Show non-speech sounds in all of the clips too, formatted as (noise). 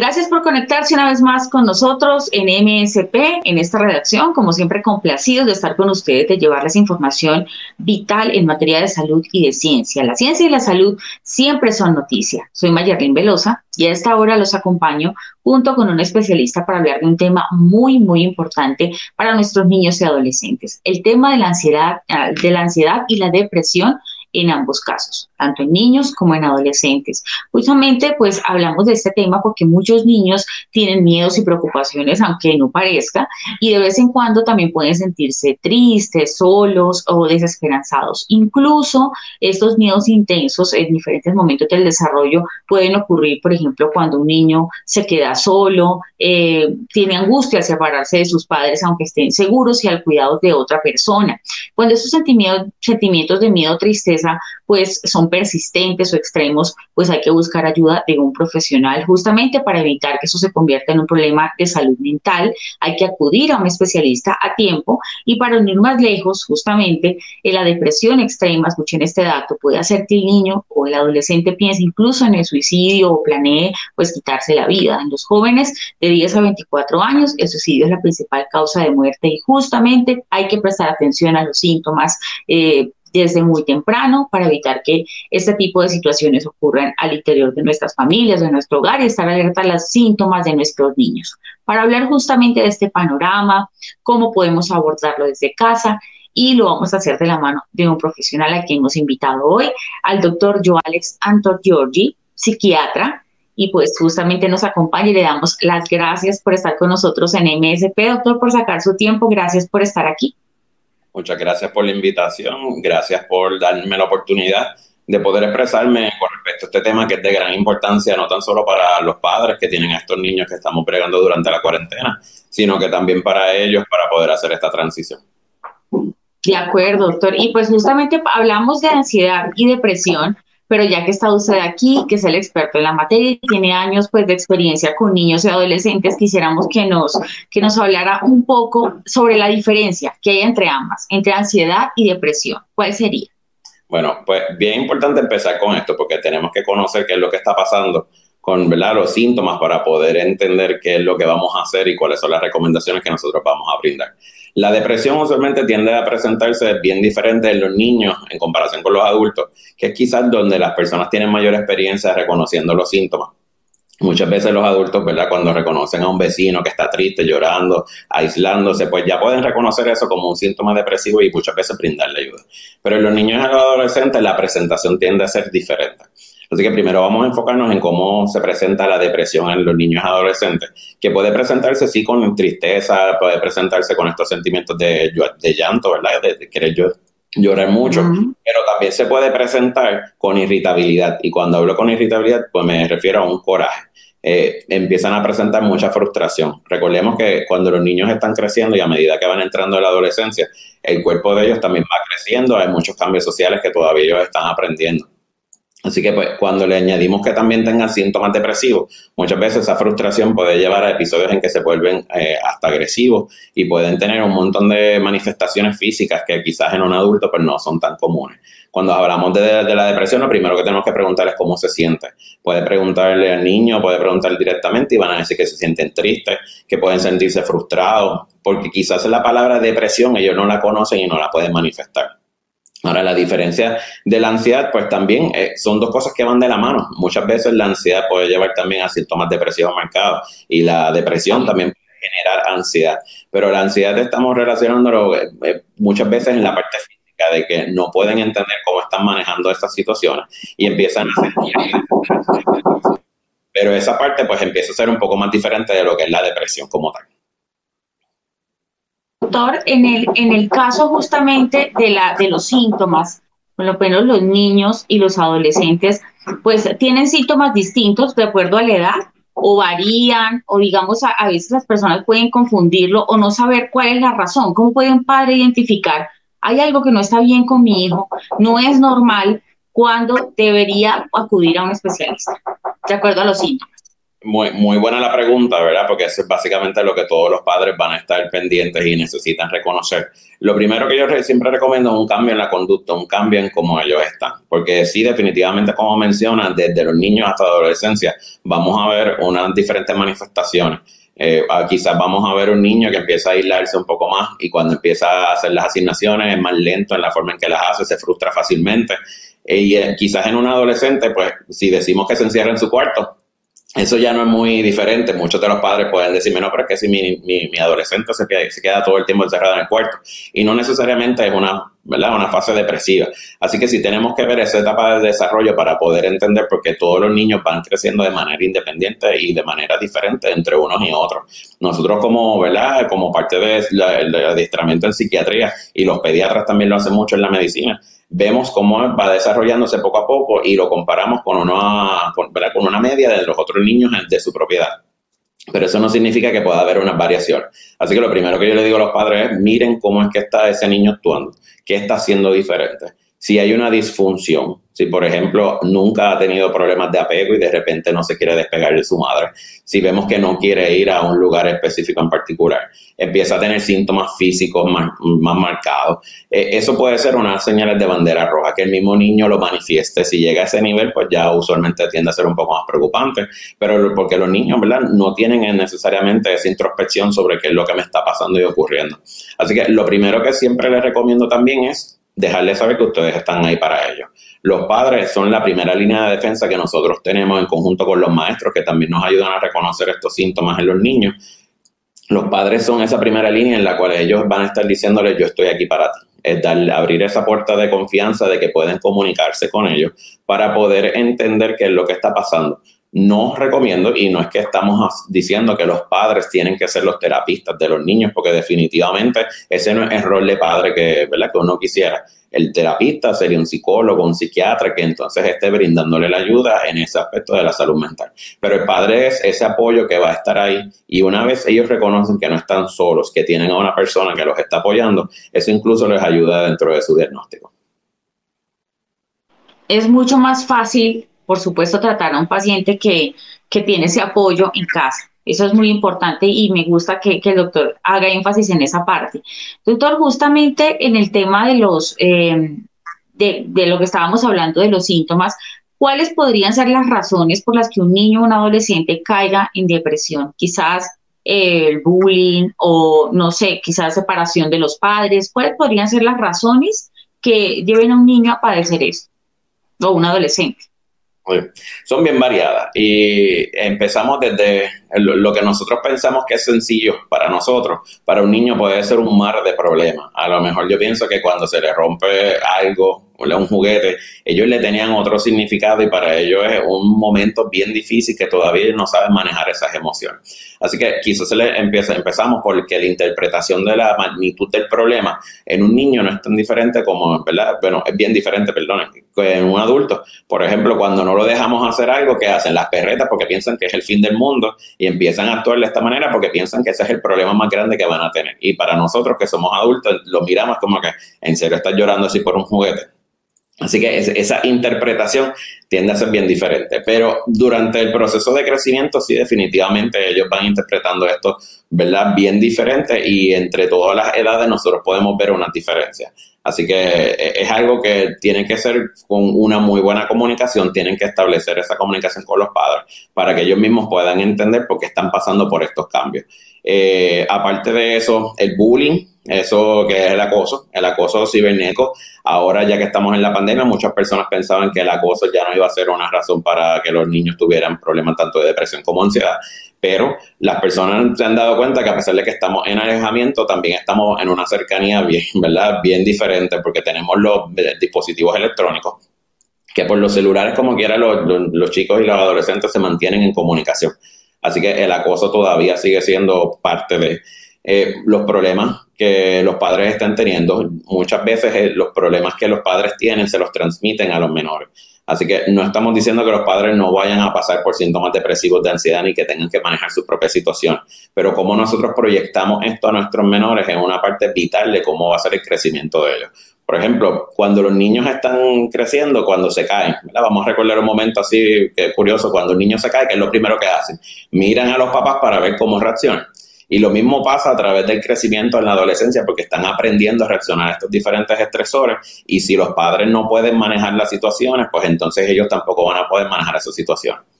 Gracias por conectarse una vez más con nosotros en MSP, en esta redacción. Como siempre, complacidos de estar con ustedes, de llevarles información vital en materia de salud y de ciencia. La ciencia y la salud siempre son noticia. Soy Mayerlin Velosa y a esta hora los acompaño junto con un especialista para hablar de un tema muy, muy importante para nuestros niños y adolescentes. El tema de la ansiedad, ah, de la ansiedad y la depresión en ambos casos, tanto en niños como en adolescentes. Justamente, pues hablamos de este tema porque muchos niños tienen miedos y preocupaciones, aunque no parezca, y de vez en cuando también pueden sentirse tristes, solos o desesperanzados. Incluso estos miedos intensos en diferentes momentos del desarrollo pueden ocurrir, por ejemplo, cuando un niño se queda solo, eh, tiene angustia al separarse de sus padres, aunque estén seguros y al cuidado de otra persona. Cuando estos sentimientos, sentimientos de miedo, tristeza, pues son persistentes o extremos, pues hay que buscar ayuda de un profesional justamente para evitar que eso se convierta en un problema de salud mental. Hay que acudir a un especialista a tiempo y para unir más lejos, justamente en la depresión extrema, escuchen este dato, puede hacer que el niño o el adolescente piense incluso en el suicidio o planee pues quitarse la vida. En los jóvenes de 10 a 24 años, el suicidio es la principal causa de muerte y justamente hay que prestar atención a los síntomas eh, desde muy temprano para evitar que este tipo de situaciones ocurran al interior de nuestras familias, de nuestro hogar y estar alerta a los síntomas de nuestros niños. Para hablar justamente de este panorama, cómo podemos abordarlo desde casa y lo vamos a hacer de la mano de un profesional a quien hemos invitado hoy, al doctor Joalex Antor Giorgi, psiquiatra, y pues justamente nos acompaña y le damos las gracias por estar con nosotros en MSP, doctor, por sacar su tiempo, gracias por estar aquí. Muchas gracias por la invitación, gracias por darme la oportunidad de poder expresarme con respecto a este tema que es de gran importancia, no tan solo para los padres que tienen a estos niños que estamos pregando durante la cuarentena, sino que también para ellos para poder hacer esta transición. De acuerdo, doctor. Y pues justamente hablamos de ansiedad y depresión, pero ya que está usted aquí, que es el experto en la materia y tiene años pues de experiencia con niños y adolescentes, quisiéramos que nos, que nos hablara un poco sobre la diferencia que hay entre ambas, entre ansiedad y depresión. ¿Cuál sería? Bueno, pues bien importante empezar con esto porque tenemos que conocer qué es lo que está pasando con ¿verdad? los síntomas para poder entender qué es lo que vamos a hacer y cuáles son las recomendaciones que nosotros vamos a brindar. La depresión usualmente tiende a presentarse bien diferente en los niños en comparación con los adultos, que es quizás donde las personas tienen mayor experiencia reconociendo los síntomas. Muchas veces los adultos, ¿verdad? Cuando reconocen a un vecino que está triste, llorando, aislándose, pues ya pueden reconocer eso como un síntoma depresivo y muchas veces brindarle ayuda. Pero en los niños y los adolescentes la presentación tiende a ser diferente. Así que primero vamos a enfocarnos en cómo se presenta la depresión en los niños y adolescentes, que puede presentarse sí con tristeza, puede presentarse con estos sentimientos de, de llanto, ¿verdad? De, querer llorar mucho, pero también se puede presentar con irritabilidad. Y cuando hablo con irritabilidad, pues me refiero a un coraje. Eh, empiezan a presentar mucha frustración. Recordemos que cuando los niños están creciendo y a medida que van entrando en la adolescencia, el cuerpo de ellos también va creciendo, hay muchos cambios sociales que todavía ellos están aprendiendo. Así que pues, cuando le añadimos que también tengan síntomas depresivos, muchas veces esa frustración puede llevar a episodios en que se vuelven eh, hasta agresivos y pueden tener un montón de manifestaciones físicas que quizás en un adulto pues, no son tan comunes. Cuando hablamos de, la depresión, lo primero que tenemos que preguntar es cómo se siente. Puede preguntarle al niño, puede preguntar directamente y van a decir que se sienten tristes, que pueden sentirse frustrados, porque quizás la palabra depresión ellos no la conocen y no la pueden manifestar. Ahora, la diferencia de la ansiedad, pues también eh, son dos cosas que van de la mano. Muchas veces la ansiedad puede llevar también a síntomas depresivos marcados y la depresión también puede generar ansiedad. Pero la ansiedad estamos relacionándolo eh, eh, muchas veces en la parte física de que no pueden entender cómo están manejando estas situaciones y empiezan a sentir. Pero esa parte pues empieza a ser un poco más diferente de lo que es la depresión como tal doctor, en el, en el caso justamente de, la, de los síntomas, por lo menos los niños y los adolescentes, pues tienen síntomas distintos de acuerdo a la edad. o varían, o digamos, a, veces las personas pueden confundirlo o no saber cuál es la razón. ¿Cómo puede un padre identificar? Hay algo que no está bien con mi hijo, no es normal, cuando debería acudir a un especialista, de acuerdo a los síntomas. Muy, muy buena la pregunta, ¿verdad? Porque eso es básicamente lo que todos los padres van a estar pendientes y necesitan reconocer. Lo primero que yo siempre recomiendo es un cambio en la conducta, un cambio en cómo ellos están. Porque sí, definitivamente, como mencionan, desde los niños hasta la adolescencia, vamos a ver unas diferentes manifestaciones. Eh, ah, quizás vamos a ver un niño que empieza a aislarse un poco más y cuando empieza a hacer las asignaciones es más lento en la forma en que las hace, se frustra fácilmente. Y eh, quizás en un adolescente, pues si decimos que se encierra en su cuarto, eso ya no es muy diferente. Muchos de los padres pueden decirme, no, pero es que si mi, mi, adolescente se queda, se queda, todo el tiempo encerrado en el cuarto. Y no necesariamente es una, ¿verdad? una fase depresiva. Así que si tenemos que ver esa etapa de desarrollo para poder entender por qué todos los niños van creciendo de manera independiente y de manera diferente entre unos y otros. Nosotros como, ¿verdad? como parte del adiestramiento en psiquiatría y los pediatras también lo hacen mucho en la medicina, vemos cómo va desarrollándose poco a poco y lo comparamos con una, con una media de los otros niños de su propiedad. Pero eso no significa que pueda haber una variación. Así que lo primero que yo le digo a los padres es, miren cómo es que está ese niño actuando, qué está haciendo diferente. Si hay una disfunción, si, por ejemplo, nunca ha tenido problemas de apego y de repente no se quiere despegar de su madre. Si vemos que no quiere ir a un lugar específico en particular. Empieza a tener síntomas físicos más, marcados. Eh, eso puede ser una señal de bandera roja, que el mismo niño lo manifieste. Si llega a ese nivel, pues ya usualmente tiende a ser un poco más preocupante. Pero porque los niños, ¿verdad? No tienen necesariamente esa introspección sobre qué es lo que me está pasando y ocurriendo. Así que lo primero que siempre les recomiendo también es dejarles saber que ustedes están ahí para ellos. Los padres son la primera línea de defensa que nosotros tenemos en conjunto con los maestros, que también nos ayudan a reconocer estos síntomas en los niños. Los padres son esa primera línea en la cual ellos van a estar diciéndoles yo estoy aquí para ti. Es dar, abrir esa puerta de confianza de que pueden comunicarse con ellos para poder entender qué es lo que está pasando no recomiendo, y no es que estamos diciendo que los padres tienen que ser los terapistas de los niños, porque definitivamente ese no es el rol de padre que, ¿verdad? que uno quisiera. El terapista sería un psicólogo, un psiquiatra que entonces esté brindándole la ayuda en ese aspecto de la salud mental. Pero el padre es ese apoyo que va a estar ahí y una vez ellos reconocen que no están solos, que tienen a una persona que los está apoyando, eso incluso les ayuda dentro de su diagnóstico. Es mucho más fácil por supuesto, tratar a un paciente que, tiene ese apoyo en casa. Eso es muy importante y me gusta que, el doctor haga énfasis en esa parte. Doctor, justamente en el tema de los, eh, de, lo que estábamos hablando de los síntomas, ¿cuáles podrían ser las razones por las que un niño o un adolescente caiga en depresión? Quizás eh, el bullying o no sé, quizás separación de los padres. ¿Cuáles podrían ser las razones que lleven a un niño a padecer esto o un adolescente? Son bien variadas. Y empezamos desde lo que nosotros pensamos que es sencillo para nosotros, para un niño puede ser un mar de problemas. A lo mejor yo pienso que cuando se le rompe algo un juguete, ellos le tenían otro significado y para ellos es un momento bien difícil que todavía no saben manejar esas emociones. Así que quizás se le empieza, empezamos porque la interpretación de la magnitud del problema en un niño no es tan diferente como, ¿verdad? Bueno, es bien diferente, perdón, en un adulto. Por ejemplo, cuando no lo dejamos hacer algo, que hacen las perretas porque piensan que es el fin del mundo y empiezan a actuar de esta manera porque piensan que ese es el problema más grande que van a tener. Y para nosotros que somos adultos, lo miramos como que en serio estás llorando así por un juguete Así que esa interpretación tiende a ser bien diferente, pero durante el proceso de crecimiento sí definitivamente ellos van interpretando esto, ¿verdad? Bien diferente y entre todas las edades nosotros podemos ver una diferencia. Así que e, es algo que tiene que ser con una muy buena comunicación, tienen que establecer esa comunicación con los padres para que ellos mismos puedan entender por qué están pasando por estos cambios. Eh, aparte de eso, el bullying, eso que es el acoso, el acoso cibernético. Ahora ya que estamos en la pandemia, muchas personas pensaban que el acoso ya no iba a ser una razón para que los niños tuvieran problemas tanto de depresión como ansiedad. Pero las personas se han dado cuenta que a pesar de que estamos en alejamiento, también estamos en una cercanía bien, (laughs) ¿verdad? Bien diferente porque tenemos los dispositivos electrónicos que por los celulares como quiera los, los chicos y los adolescentes se mantienen en comunicación. Así que el acoso todavía sigue siendo parte de eh, los problemas que los padres están teniendo. Muchas veces eh, los problemas que los padres tienen se los transmiten a los menores. Así que no estamos diciendo que los padres no vayan a pasar por síntomas depresivos de ansiedad ni que tengan que manejar su propia situación, pero cómo nosotros proyectamos esto a nuestros menores es una parte vital de cómo va a ser el crecimiento de ellos. Por ejemplo, cuando los niños están creciendo, cuando se caen, vamos a recordar un momento así que es curioso, cuando un niño se cae, ¿qué es lo primero que hacen? Miran a los papás para ver cómo reaccionan. Y lo mismo pasa a través del crecimiento en la adolescencia porque están aprendiendo a reaccionar a estos diferentes estresores y si los padres no pueden manejar las situaciones, pues entonces ellos tampoco van a poder manejar esas situaciones.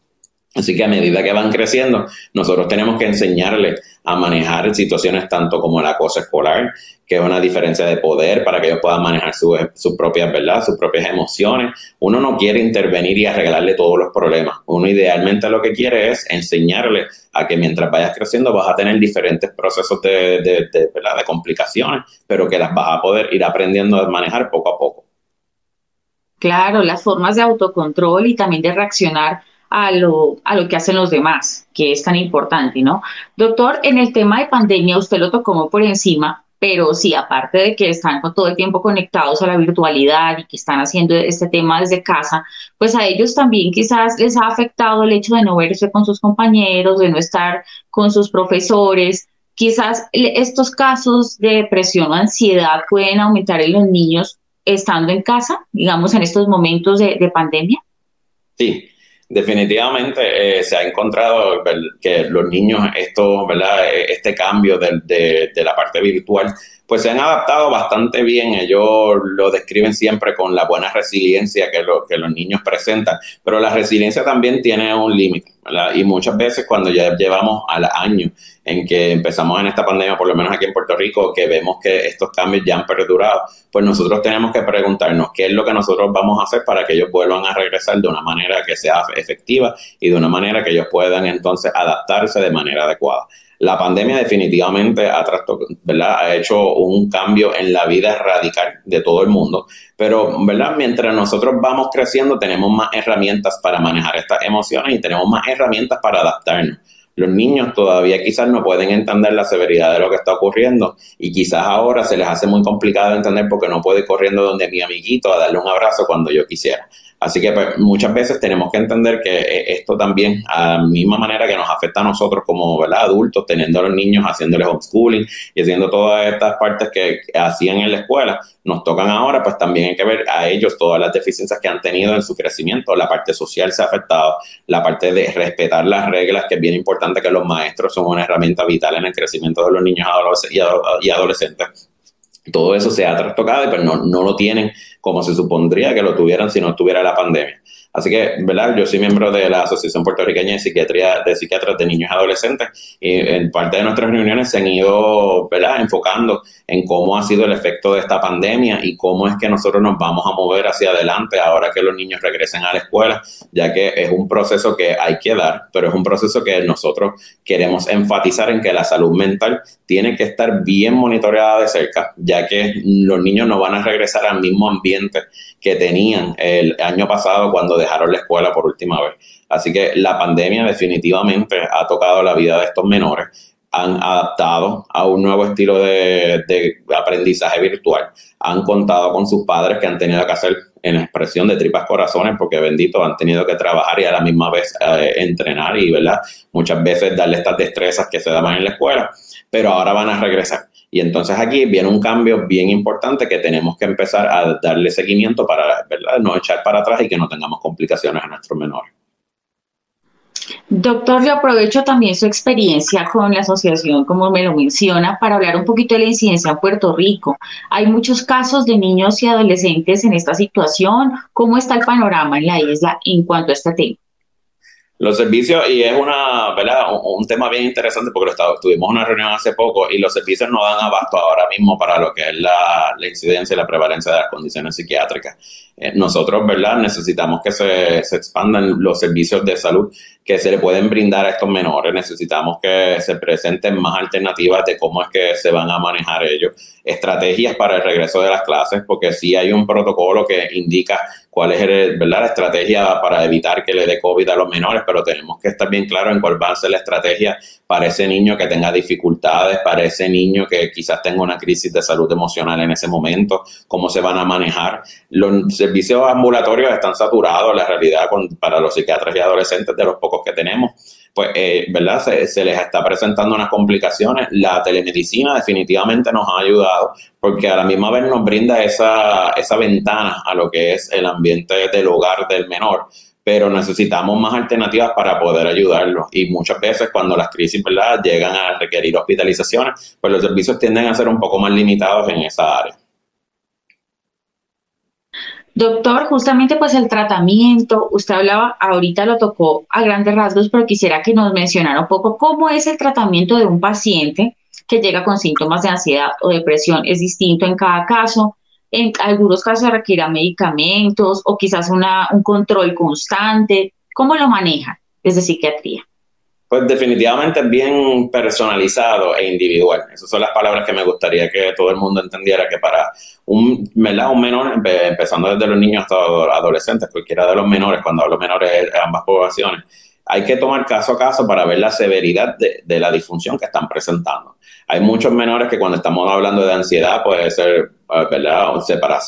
Así que a medida que van creciendo, nosotros tenemos que enseñarles a manejar situaciones tanto como el acoso escolar, que es una diferencia de poder para que ellos puedan manejar sus propias, ¿verdad? Sus propias emociones. Uno no quiere intervenir y arreglarle todos los problemas. Uno idealmente lo que quiere es enseñarle a que mientras vayas creciendo vas a tener diferentes procesos de, de, de, de complicaciones, pero que las vas a poder ir aprendiendo a manejar poco a poco. Claro, las formas de autocontrol y también de reaccionar a lo, a lo que hacen los demás, que es tan importante, ¿no? Doctor, en el tema de pandemia usted lo tocó por encima, pero sí, aparte de que están todo el tiempo conectados a la virtualidad y que están haciendo este tema desde casa, pues a ellos también quizás les ha afectado el hecho de no verse con sus compañeros, de no estar con sus profesores. Quizás estos casos de depresión o ansiedad pueden aumentar en los niños estando en casa, digamos, en estos momentos de pandemia. Sí, definitivamente eh, se ha encontrado que los niños, esto, ¿verdad? E, este cambio de, la parte virtual, pues se han adaptado bastante bien. Ellos lo describen siempre con la buena resiliencia que, que los niños presentan, pero la resiliencia también tiene un límite. Y muchas veces cuando ya llevamos al año en que empezamos en esta pandemia, por lo menos aquí en Puerto Rico, que vemos que estos cambios ya han perdurado, pues nosotros tenemos que preguntarnos qué es lo que nosotros vamos a hacer para que ellos vuelvan a regresar de una manera que sea efectiva y de una manera que ellos puedan entonces adaptarse de manera adecuada. La pandemia definitivamente ha, ¿verdad? ha hecho un cambio en la vida radical de todo el mundo, pero ¿verdad? mientras nosotros vamos creciendo tenemos más herramientas para manejar estas emociones y tenemos más herramientas para adaptarnos. Los niños todavía quizás no pueden entender la severidad de lo que está ocurriendo y quizás ahora se les hace muy complicado entender porque no puede ir corriendo donde mi amiguito a darle un abrazo cuando yo quisiera. Así que pues, muchas veces tenemos que entender que eh, esto también, a la misma manera que nos afecta a nosotros como adultos, teniendo a los niños haciéndoles homeschooling y haciendo todas estas partes que hacían en la escuela, nos tocan ahora, pues también hay que ver a ellos todas las deficiencias que han tenido en su crecimiento. La parte social se ha afectado, la parte de respetar las reglas, que es bien importante que los maestros son una herramienta vital en el crecimiento de los niños y adolescentes todo eso se ha trastocado, pero no, no lo tienen como se supondría que lo tuvieran si no tuviera la pandemia. Así que, ¿verdad? Yo soy miembro de la Asociación Puertorriqueña de Psiquiatría de Psiquiatras de Niños y Adolescentes y en parte de nuestras reuniones se han ido, ¿verdad? Enfocando en cómo ha sido el efecto de esta pandemia y cómo es que nosotros nos vamos a mover hacia adelante ahora que los niños regresen a la escuela, ya que es un proceso que hay que dar, pero es un proceso que nosotros queremos enfatizar en que la salud mental tiene que estar bien monitoreada de cerca, ya que los niños no van a regresar al mismo ambiente que tenían el año pasado cuando dejaron la escuela por última vez. Así que la pandemia definitivamente ha tocado la vida de estos menores han adaptado a un nuevo estilo de, aprendizaje virtual, han contado con sus padres que han tenido que hacer en expresión de tripas corazones, porque bendito, han tenido que trabajar y a la misma vez eh, entrenar y, ¿verdad? Muchas veces darle estas destrezas que se daban en la escuela, pero ahora van a regresar. Y entonces aquí viene un cambio bien importante que tenemos que empezar a darle seguimiento para no echar para atrás y que no tengamos complicaciones a nuestros menores. Doctor, yo aprovecho también su experiencia con la asociación, como me lo menciona, para hablar un poquito de la incidencia en Puerto Rico. Hay muchos casos de niños y adolescentes en esta situación. ¿Cómo está el panorama en la isla en cuanto a este tema? Los servicios, y es una, ¿verdad? Un, tema bien interesante porque lo tuvimos una reunión hace poco y los servicios no dan abasto ahora mismo para lo que es la, la incidencia y la prevalencia de las condiciones psiquiátricas. Eh, nosotros, ¿verdad? Necesitamos que se, se, expandan los servicios de salud que se le pueden brindar a estos menores. Necesitamos que se presenten más alternativas de cómo es que se van a manejar ellos. Estrategias para el regreso de las clases, porque sí hay un protocolo que indica cuál es la estrategia para evitar que le dé COVID a los menores, pero tenemos que estar bien claro en cuál va a ser la estrategia para ese niño que tenga dificultades, para ese niño que quizás tenga una crisis de salud emocional en ese momento, cómo se van a manejar. Los servicios ambulatorios están saturados, la realidad para los psiquiatras y adolescentes de los pocos que tenemos pues, eh, ¿verdad? Se, les está presentando unas complicaciones. La telemedicina definitivamente nos ha ayudado porque a la misma vez nos brinda esa, esa ventana a lo que es el ambiente del hogar del menor pero necesitamos más alternativas para poder ayudarlo. Y muchas veces cuando las crisis ¿verdad? llegan a requerir hospitalizaciones, pues los servicios tienden a ser un poco más limitados en esa área. Doctor, justamente pues el tratamiento, usted hablaba, ahorita lo tocó a grandes rasgos, pero quisiera que nos mencionara un poco cómo es el tratamiento de un paciente que llega con síntomas de ansiedad o depresión. ¿Es distinto en cada caso? En algunos casos requiere medicamentos o quizás una, un control constante. ¿Cómo lo maneja desde psiquiatría? Pues definitivamente es bien personalizado e individual. Esas son las palabras que me gustaría que todo el mundo entendiera que para un, un menor, empezando desde los niños hasta adolescentes, cualquiera de los menores, cuando hablo menores, ambas poblaciones, hay que tomar caso a caso para ver la severidad de, de la disfunción que están presentando. Hay muchos menores que cuando estamos hablando de ansiedad puede ser Ah, ¿verdad?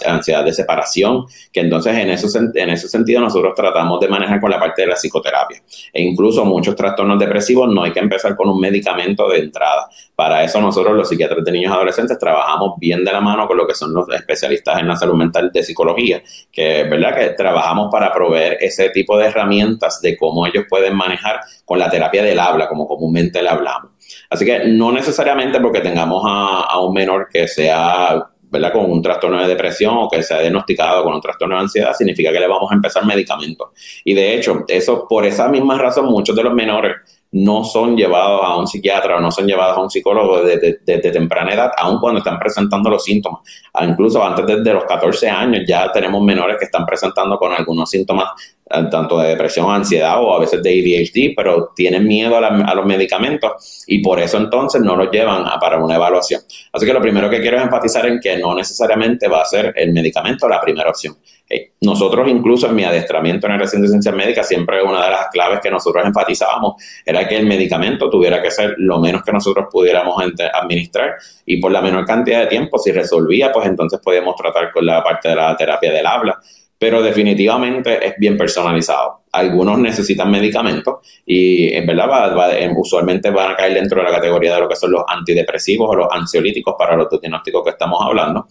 ansiedad de separación, que entonces en, eso, en ese sentido nosotros tratamos de manejar con la parte de la psicoterapia. E incluso muchos trastornos depresivos no hay que empezar con un medicamento de entrada. Para eso nosotros los psiquiatras de niños y adolescentes trabajamos bien de la mano con lo que son los especialistas en la salud mental de psicología, que verdad que trabajamos para proveer ese tipo de herramientas de cómo ellos pueden manejar con la terapia del habla, como comúnmente le hablamos. Así que no necesariamente porque tengamos a un menor que sea ¿verdad? con un trastorno de depresión o que se ha diagnosticado con un trastorno de ansiedad, significa que le vamos a empezar medicamentos. Y de hecho, eso por esa misma razón, muchos de los menores no son llevados a un psiquiatra o no son llevados a un psicólogo desde, temprana edad, aun cuando están presentando los síntomas. Ah, incluso antes de, los 14 años ya tenemos menores que están presentando con algunos síntomas tanto de depresión, ansiedad o a veces de ADHD, pero tienen miedo a, los medicamentos y por eso entonces no los llevan para una evaluación. Así que lo primero que quiero es enfatizar en que no necesariamente va a ser el medicamento la primera opción. Eh, nosotros incluso en mi adiestramiento en el recinto de ciencias médicas, siempre una de las claves que nosotros enfatizábamos era que el medicamento tuviera que ser lo menos que nosotros pudiéramos administrar y por la menor cantidad de tiempo, si resolvía, pues entonces podíamos tratar con la parte de la terapia del habla pero definitivamente es bien personalizado. Algunos necesitan medicamentos y en verdad va, usualmente van a caer dentro de la categoría de lo que son los antidepresivos o los ansiolíticos para los diagnósticos que estamos hablando.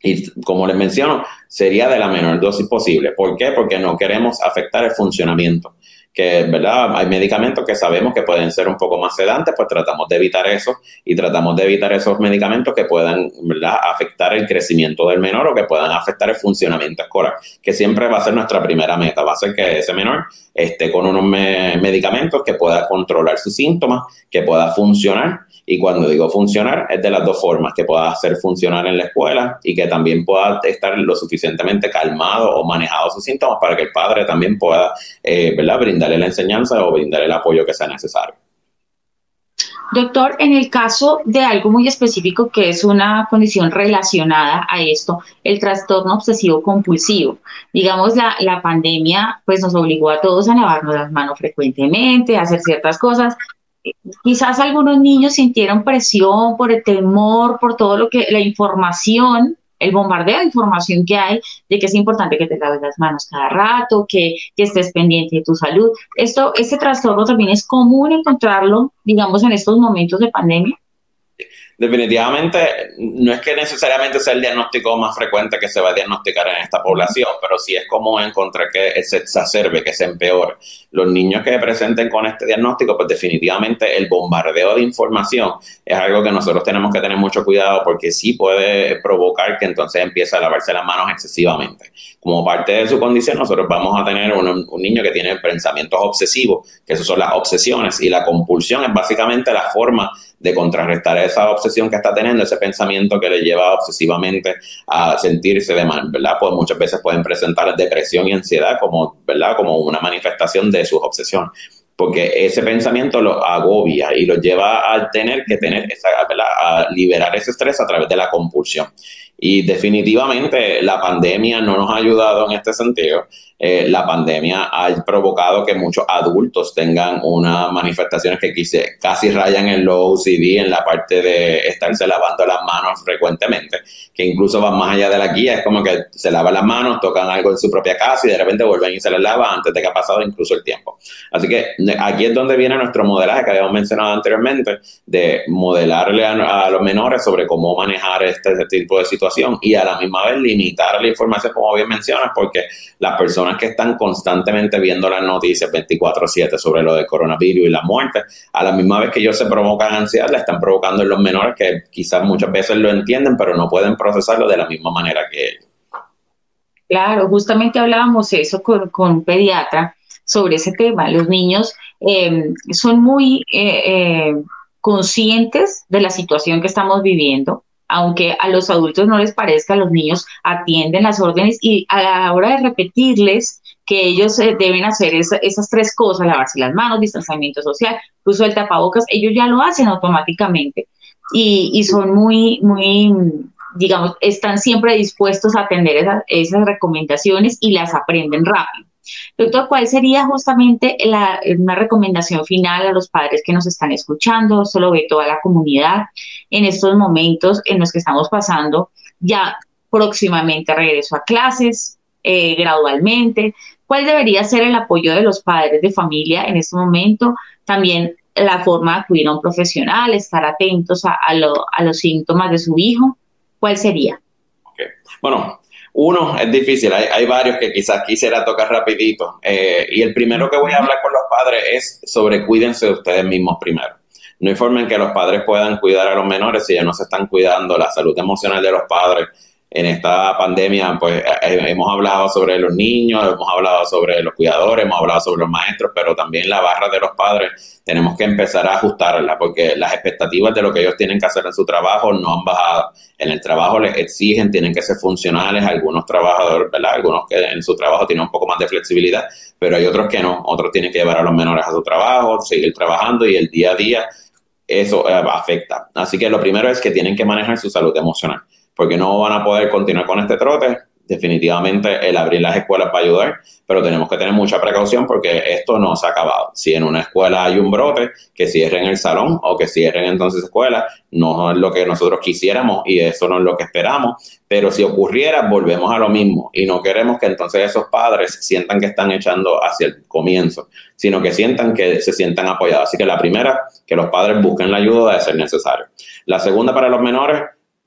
Y como les menciono, sería de la menor dosis posible. ¿Por qué? Porque no queremos afectar el funcionamiento que, ¿verdad? Hay medicamentos que sabemos que pueden ser un poco más sedantes, pues tratamos de evitar eso y tratamos de evitar esos medicamentos que puedan, ¿verdad? Afectar el crecimiento del menor o que puedan afectar el funcionamiento escolar, que siempre va a ser nuestra primera meta, va a ser que ese menor esté con unos medicamentos que pueda controlar sus síntomas, que pueda funcionar y cuando digo funcionar, es de las dos formas, que pueda hacer funcionar en la escuela y que también pueda estar lo suficientemente calmado o manejado sus síntomas para que el padre también pueda, eh, ¿verdad?, brindarle la enseñanza o brindarle el apoyo que sea necesario. Doctor, en el caso de algo muy específico que es una condición relacionada a esto, el trastorno obsesivo compulsivo. Digamos, la, la pandemia pues nos obligó a todos a lavarnos las manos frecuentemente, a hacer ciertas cosas, quizás algunos niños sintieron presión por el temor, por todo lo que, la información, el bombardeo de información que hay, de que es importante que te laves las manos cada rato, que, que estés pendiente de tu salud. Esto, este trastorno también es común encontrarlo, digamos, en estos momentos de pandemia definitivamente no es que necesariamente sea el diagnóstico más frecuente que se va a diagnosticar en esta población, pero sí es común encontrar que se exacerbe, que se empeore. Los niños que presenten con este diagnóstico, pues definitivamente el bombardeo de información es algo que nosotros tenemos que tener mucho cuidado porque sí puede provocar que entonces empiece a lavarse las manos excesivamente. Como parte de su condición, nosotros vamos a tener un, un niño que tiene pensamientos obsesivos, que esas son las obsesiones, y la compulsión es básicamente la forma de contrarrestar esa obsesión que está teniendo, ese pensamiento que le lleva obsesivamente a sentirse de mal, ¿verdad? Pues muchas veces pueden presentar depresión y ansiedad como, ¿verdad? Como una manifestación de sus obsesiones porque ese pensamiento lo agobia y lo lleva a tener que tener esa, ¿verdad? a liberar ese estrés a través de la compulsión. Y definitivamente la pandemia no nos ha ayudado en este sentido. Eh, la pandemia ha provocado que muchos adultos tengan unas manifestaciones que quise, casi rayan en lo OCD, en la parte de estarse lavando las manos frecuentemente, que incluso van más allá de la guía, es como que se lavan las manos, tocan algo en su propia casa y de repente vuelven y se les lava antes de que ha pasado incluso el tiempo. Así que aquí es donde viene nuestro modelaje que habíamos mencionado anteriormente, de modelarle a, los menores sobre cómo manejar este, este tipo de situación y a la misma vez limitar la información, como bien mencionas, porque las personas que están constantemente viendo las noticias 24/7 sobre lo del coronavirus y la muerte, a la misma vez que ellos se provocan ansiedad, la están provocando en los menores que quizás muchas veces lo entienden, pero no pueden procesarlo de la misma manera que ellos. Claro, justamente hablábamos eso con, con un pediatra sobre ese tema. Los niños em, son muy eh, eh, conscientes de la situación que estamos viviendo aunque a los adultos no les parezca, los niños atienden las órdenes y a la hora de repetirles que ellos eh, deben hacer esas tres cosas, lavarse las manos, distanciamiento social, uso del tapabocas, ellos ya lo hacen automáticamente y, son muy, muy, digamos, están siempre dispuestos a atender esas recomendaciones y las aprenden rápido. Doctor, ¿cuál sería justamente la, una recomendación final a los padres que nos están escuchando? Solo ve toda la comunidad en estos momentos en los que estamos pasando ya próximamente regreso a clases, eh, gradualmente. ¿Cuál debería ser el apoyo de los padres de familia en este momento? También la forma de acudir a un profesional, estar atentos a, a, los síntomas de su hijo. ¿Cuál sería? Bueno, uno es difícil, hay, varios que quizás quisiera tocar rapidito. Eh, y el primero que voy a hablar con los padres es sobre cuídense de ustedes mismos primero. No hay forma en que los padres puedan cuidar a los menores si ya no se están cuidando la salud emocional de los padres, en esta pandemia, pues eh, eh, hemos hablado sobre los niños, hemos hablado sobre los cuidadores, hemos hablado sobre los maestros, pero también la barra de los padres tenemos que empezar a ajustarla porque las expectativas de lo que ellos tienen que hacer en su trabajo no han bajado. En el trabajo les exigen, tienen que ser funcionales, algunos trabajadores. Algunos que en su trabajo tienen un poco más de flexibilidad, pero hay otros que no, otros tienen que llevar a los menores a su trabajo, seguir trabajando y el día a día eso eh, afecta. Así que lo primero es que tienen que manejar su salud emocional porque no van a poder continuar con este trote. Definitivamente el abrir las escuelas va a ayudar, pero tenemos que tener mucha precaución porque esto no se ha acabado. Si en una escuela hay un brote, que cierren el salón o que cierren entonces escuelas, no es lo que nosotros quisiéramos y eso no es lo que esperamos. Pero si ocurriera, volvemos a lo mismo y no queremos que entonces esos padres sientan que están echando hacia el comienzo, sino que sientan que se sientan apoyados. Así que la primera, que los padres busquen la ayuda de ser necesario. La segunda para los menores,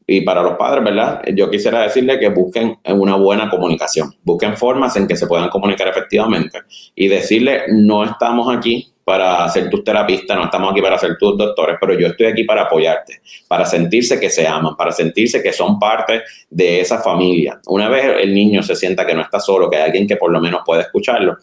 y para los padres, ¿verdad? Yo quisiera decirle que busquen una buena comunicación, busquen formas en que se puedan comunicar efectivamente y decirle, no estamos aquí para ser tus terapistas, no estamos aquí para ser tus doctores, pero yo estoy aquí para apoyarte, para sentirse que se aman, para sentirse que son parte de esa familia. Una vez el niño se sienta que no está solo, que hay alguien que por lo menos puede escucharlo,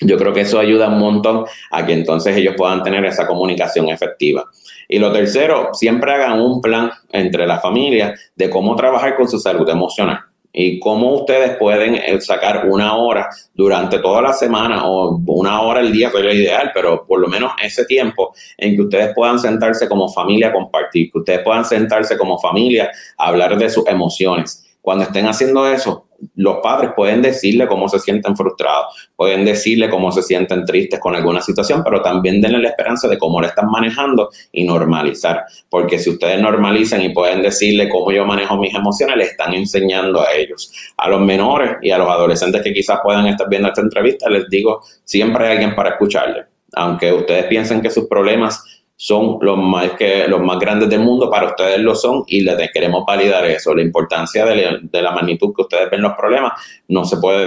yo creo que eso ayuda un montón a que entonces ellos puedan tener esa comunicación efectiva. Y lo tercero, siempre hagan un plan entre la familia de cómo trabajar con su salud emocional y cómo ustedes pueden eh, sacar una hora durante toda la semana o una hora al día sería ideal, pero por lo menos ese tiempo en que ustedes puedan sentarse como familia a compartir, que ustedes puedan sentarse como familia a hablar de sus emociones. Cuando estén haciendo eso, los padres pueden decirle cómo se sienten frustrados, pueden decirle cómo se sienten tristes con alguna situación, pero también denle la esperanza de cómo lo están manejando y normalizar. Porque si ustedes normalizan y pueden decirle cómo yo manejo mis emociones, le están enseñando a ellos. A los menores y a los adolescentes que quizás puedan estar viendo esta entrevista, les digo, siempre hay alguien para escucharle. Aunque ustedes piensen que sus problemas son los más, que, los más grandes del mundo, para ustedes lo son y les queremos validar eso. La importancia de, la magnitud que ustedes ven los problemas no se puede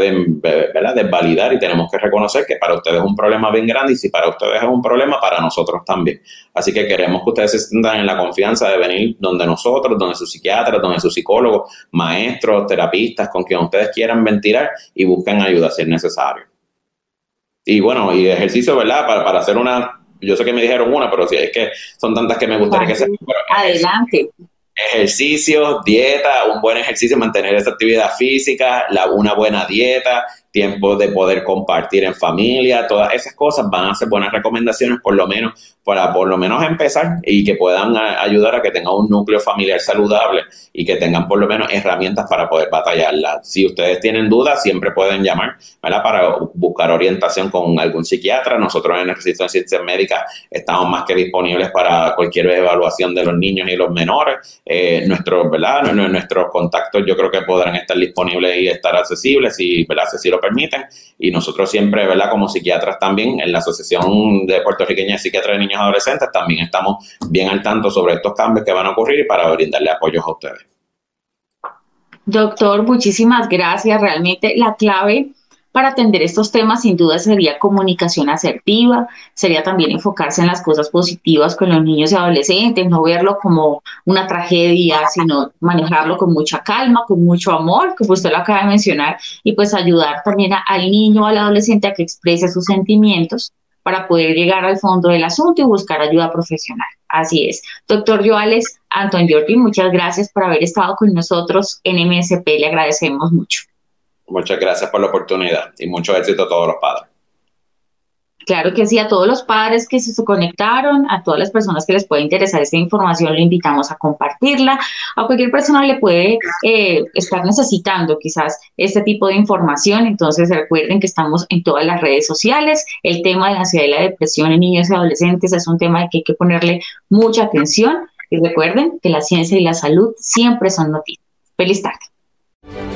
desvalidar y tenemos que reconocer que para ustedes es un problema bien grande y si para ustedes es un problema, para nosotros también. Así que queremos que ustedes se sientan en la confianza de venir donde nosotros, donde sus psiquiatras, donde sus psicólogos, maestros, terapistas, con quien ustedes quieran ventilar y busquen ayuda si es necesario. Y bueno, y ejercicio, ¿verdad? Para, para hacer una yo sé que me dijeron una, pero si es que son tantas que me gustaría que se... Adelante. Ejercicio, dieta, un buen ejercicio, mantener esa actividad física, la, una buena dieta, tiempo de poder compartir en familia, todas esas cosas van a ser buenas recomendaciones por lo menos para por lo menos empezar y que puedan ayudar a que tengan un núcleo familiar saludable y que tengan por lo menos herramientas para poder batallarla. Si ustedes tienen dudas, siempre pueden llamar para buscar orientación con algún psiquiatra. Nosotros en el Registro de Ciencias Médicas estamos más que disponibles para cualquier evaluación de los niños y los menores. Eh, nuestros, ¿verdad? nuestros contactos yo creo que podrán estar disponibles y estar accesibles si, ¿verdad? si lo permiten. Y nosotros siempre, ¿verdad? como psiquiatras también, en la Asociación de Puertorriqueña de Psiquiatras de Niños y Adolescentes, también estamos bien al tanto sobre estos cambios que van a ocurrir y para brindarle apoyos a ustedes. Doctor, muchísimas gracias. Realmente la clave para atender estos temas sin duda sería comunicación asertiva, sería también enfocarse en las cosas positivas con los niños y adolescentes, no verlo como una tragedia, sino manejarlo con mucha calma, con mucho amor, como usted lo acaba de mencionar, y pues ayudar también al niño o al adolescente a que exprese sus sentimientos para poder llegar al fondo del asunto y buscar ayuda profesional. Así es. Doctor Joales Anton Jordi, muchas gracias por haber estado con nosotros en MSP. Le agradecemos mucho. Muchas gracias por la oportunidad y mucho éxito a todos los padres. Claro que sí, a todos los padres que se conectaron, a todas las personas que les puede interesar esta información, le invitamos a compartirla. A cualquier persona le puede eh, estar necesitando quizás este tipo de información. Entonces recuerden que estamos en todas las redes sociales. El tema de la ansiedad y la depresión en niños y adolescentes es un tema que hay que ponerle mucha atención. Y recuerden que la ciencia y la salud siempre son noticias. Feliz tarde.